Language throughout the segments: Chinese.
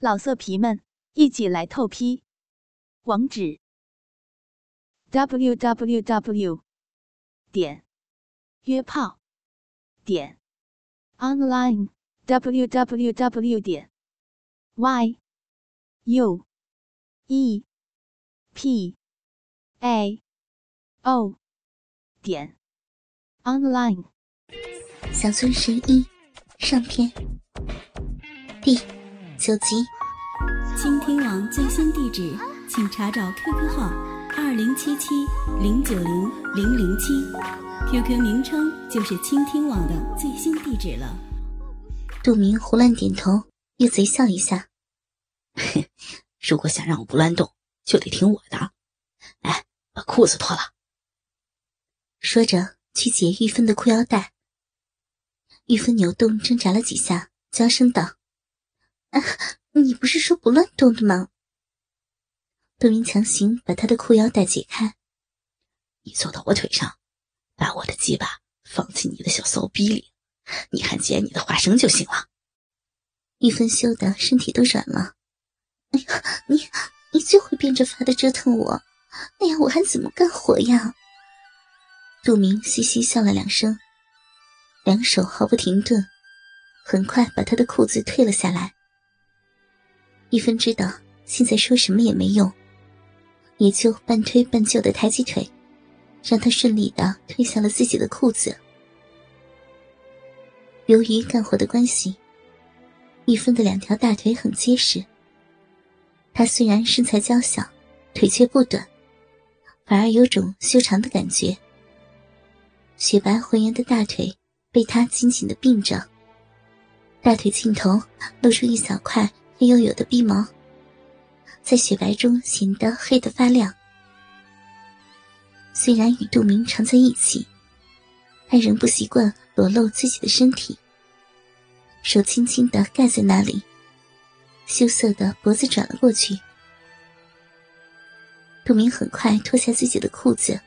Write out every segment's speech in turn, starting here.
老色皮们，一起来透批！网址：w w w 点约炮点 online w w w 点 y u e p a o 点 online。小村十一上篇第九集。倾听网最新地址，请查找 QQ 号二零七七零九零零零七，QQ 名称就是倾听网的最新地址了。杜明胡乱点头，又贼笑一下。如果想让我不乱动，就得听我的。来，把裤子脱了。说着，去解玉芬的裤腰带。玉芬扭动挣扎了几下，娇声道：“啊，你不是说不乱动的吗？”杜明强行把他的裤腰带解开。你坐到我腿上，把我的鸡巴放进你的小骚逼里，你还捡你的花生就行了。玉芬羞得身体都软了。哎呀，你你最会变着法的折腾我，那样我还怎么干活呀？杜明嘻嘻笑了两声。两手毫不停顿，很快把他的裤子退了下来。玉芬知道现在说什么也没用，也就半推半就的抬起腿，让他顺利的褪下了自己的裤子。由于干活的关系，玉芬的两条大腿很结实。她虽然身材娇小，腿却不短，反而有种修长的感觉。雪白浑圆的大腿。被他紧紧的并着，大腿尽头露出一小块黑黝黝的鼻毛，在雪白中显得黑得发亮。虽然与杜明常在一起，他仍不习惯裸露自己的身体，手轻轻的盖在那里，羞涩的脖子转了过去。杜明很快脱下自己的裤子，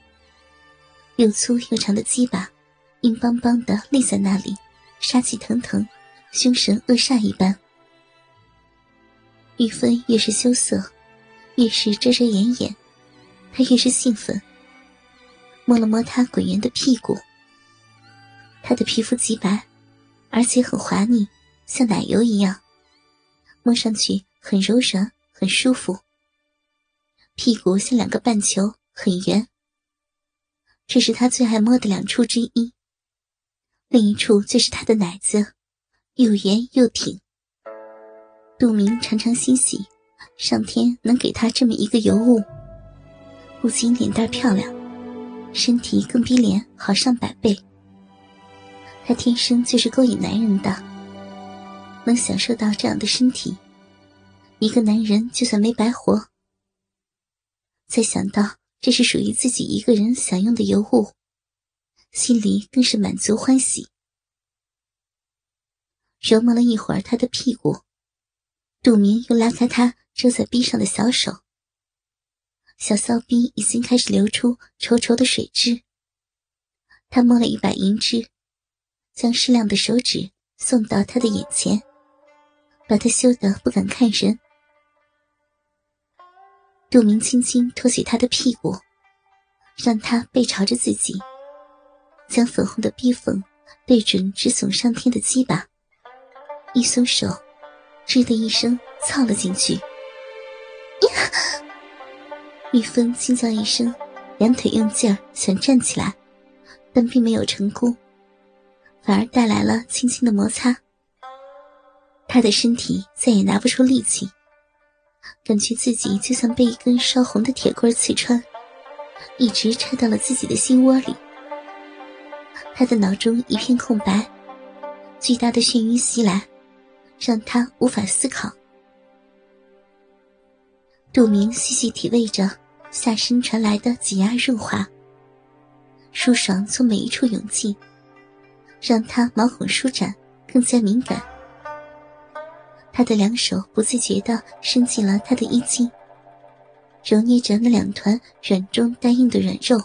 又粗又长的鸡巴。硬邦邦的立在那里，杀气腾腾，凶神恶煞一般。玉芬越是羞涩，越是遮遮掩掩，她越是兴奋。摸了摸他滚圆的屁股，他的皮肤极白，而且很滑腻，像奶油一样，摸上去很柔软，很舒服。屁股像两个半球，很圆。这是他最爱摸的两处之一。另一处就是他的奶子，又圆又挺。杜明常常欣喜，上天能给他这么一个尤物，不仅脸蛋漂亮，身体更比脸好上百倍。他天生就是勾引男人的，能享受到这样的身体，一个男人就算没白活。再想到这是属于自己一个人享用的尤物。心里更是满足欢喜，揉摸了一会儿他的屁股，杜明又拉开他遮在逼上的小手，小骚逼已经开始流出稠稠的水汁。他摸了一把银汁，将适量的手指送到他的眼前，把他羞得不敢看人。杜明轻轻托起他的屁股，让他背朝着自己。将粉红的逼缝对准直耸上天的鸡巴，一松手，吱的一声操了进去。玉芬惊叫一声，两腿用劲儿想站起来，但并没有成功，反而带来了轻轻的摩擦。他的身体再也拿不出力气，感觉自己就像被一根烧红的铁棍刺穿，一直插到了自己的心窝里。他的脑中一片空白，巨大的眩晕袭来，让他无法思考。杜明细细体味着下身传来的挤压润滑，舒爽从每一处涌进，让他毛孔舒展，更加敏感。他的两手不自觉地伸进了他的衣襟，揉捏着那两团软中带硬的软肉。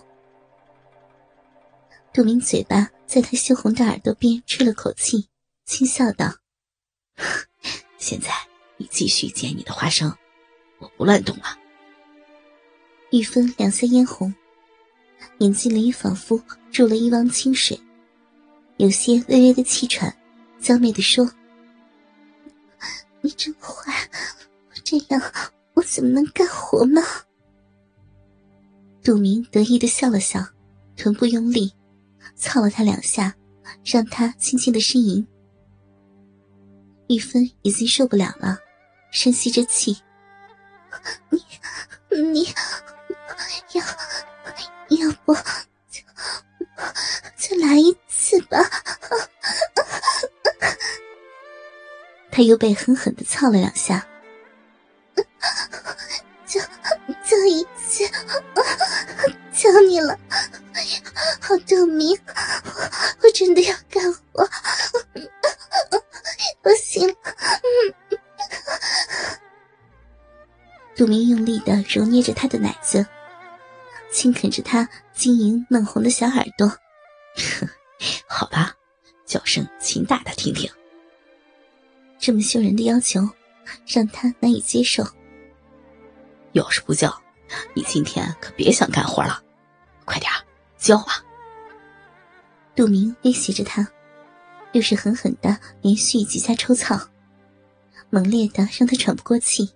杜明嘴巴在他羞红的耳朵边吹了口气，轻笑道：“ 现在你继续捡你的花生，我不乱动了。玉芬两腮嫣红，眼睛里仿佛注了一汪清水，有些微微的气喘，娇媚的说：“你真坏，这样我怎么能干活呢？”杜明得意的笑了笑，臀部用力，操了他两下，让他轻轻的呻吟。玉芬已经受不了了，深吸着气：“你，你。”要要不就就来一次吧？他又被狠狠的操了两下，就就一次，求你了，好证明我真的要的揉捏着他的奶子。轻啃着他晶莹嫩红的小耳朵，好吧，叫声请大大听听。这么羞人的要求，让他难以接受。要是不叫，你今天可别想干活了。快点叫啊！杜明威胁着他，又是狠狠的连续几下抽草，猛烈的让他喘不过气。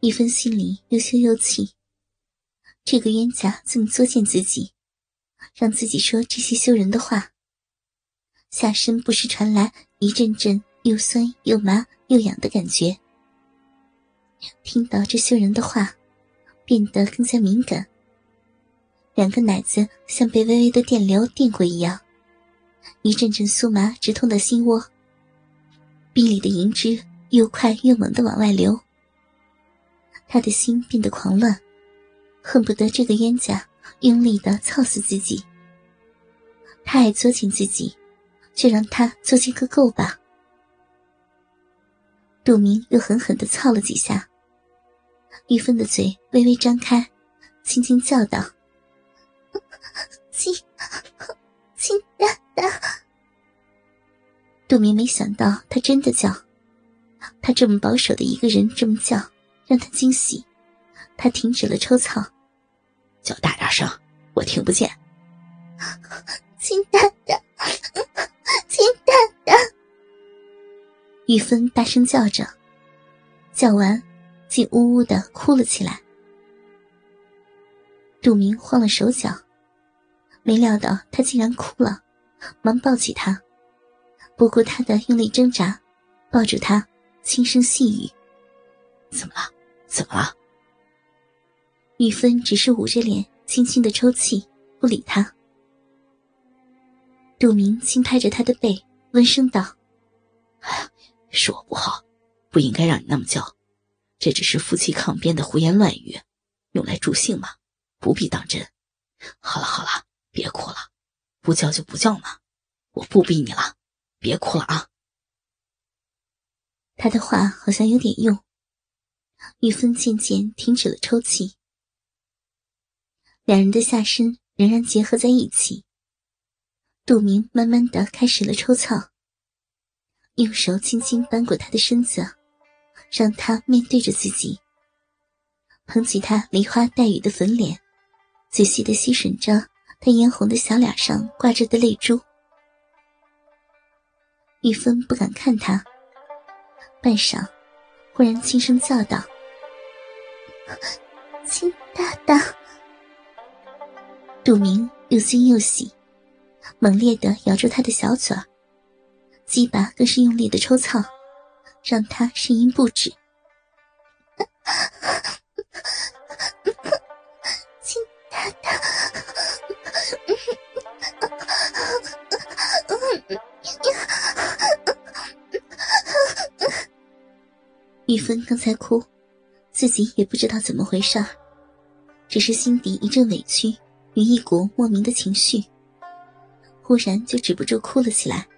一分心里又羞又气。这个冤家这么作践自己，让自己说这些羞人的话。下身不时传来一阵阵又酸又麻又痒的感觉。听到这羞人的话，变得更加敏感。两个奶子像被微微的电流电过一样，一阵阵酥麻直痛的心窝。壁里的银汁又快又猛的往外流。他的心变得狂乱。恨不得这个冤家用力的操死自己。他爱作践自己，就让他作践个够吧。杜明又狠狠的操了几下，玉芬的嘴微微张开，轻轻叫道：“亲，亲大大。”杜明没想到他真的叫，他这么保守的一个人这么叫，让他惊喜。他停止了抽草。叫大点声，我听不见。亲大大，亲大大。玉芬大声叫着，叫完，竟呜呜的哭了起来。杜明慌了手脚，没料到他竟然哭了，忙抱起他，不顾他的用力挣扎，抱住他，轻声细语：“怎么了？怎么了？”玉芬只是捂着脸，轻轻的抽泣，不理他。杜明轻拍着他的背，温声道：“哎，是我不好，不应该让你那么叫。这只是夫妻抗辩的胡言乱语，用来助兴嘛，不必当真。好了好了，别哭了，不叫就不叫嘛，我不逼你了，别哭了啊。”他的话好像有点用，玉芬渐渐停止了抽泣。两人的下身仍然结合在一起。杜明慢慢的开始了抽草，用手轻轻扳过他的身子，让他面对着自己，捧起他梨花带雨的粉脸，仔细的吸吮着他嫣红的小脸上挂着的泪珠。玉芬不敢看他，半晌，忽然轻声叫道：“亲大大。”杜明又惊又喜，猛烈的咬住他的小嘴儿，鸡巴更是用力的抽蹭，让他呻吟不止。玉芬刚才哭，自己也不知道怎么回事，只是心底一阵委屈。与一股莫名的情绪，忽然就止不住哭了起来。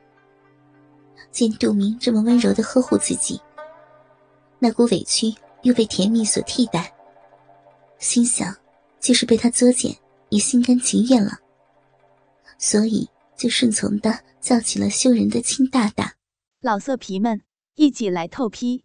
见杜明这么温柔的呵护自己，那股委屈又被甜蜜所替代，心想就是被他作践也心甘情愿了，所以就顺从的叫起了羞人的亲大大。老色皮们。一起来透批。